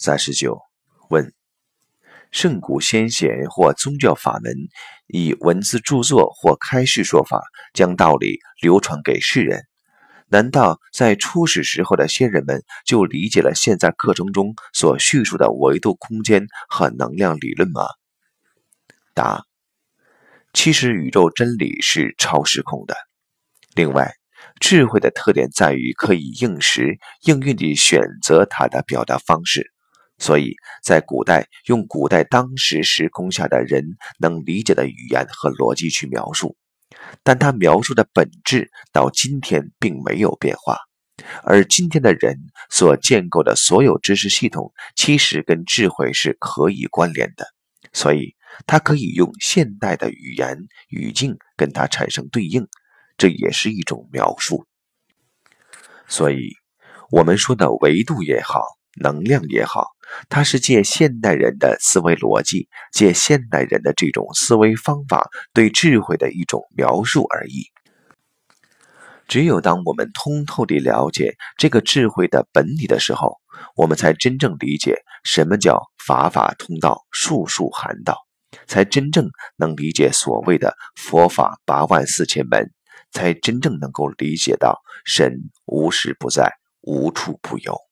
三十九问：圣古先贤或宗教法门以文字著作或开示说法，将道理流传给世人。难道在初始时候的先人们就理解了现在课程中所叙述的维度空间和能量理论吗？答：其实宇宙真理是超时空的。另外，智慧的特点在于可以应时应运地选择它的表达方式，所以在古代用古代当时时空下的人能理解的语言和逻辑去描述。但他描述的本质到今天并没有变化，而今天的人所建构的所有知识系统，其实跟智慧是可以关联的，所以他可以用现代的语言语境跟它产生对应，这也是一种描述。所以，我们说的维度也好，能量也好。它是借现代人的思维逻辑，借现代人的这种思维方法，对智慧的一种描述而已。只有当我们通透地了解这个智慧的本体的时候，我们才真正理解什么叫法法通道，术术含道，才真正能理解所谓的佛法八万四千门，才真正能够理解到神无时不在，无处不有。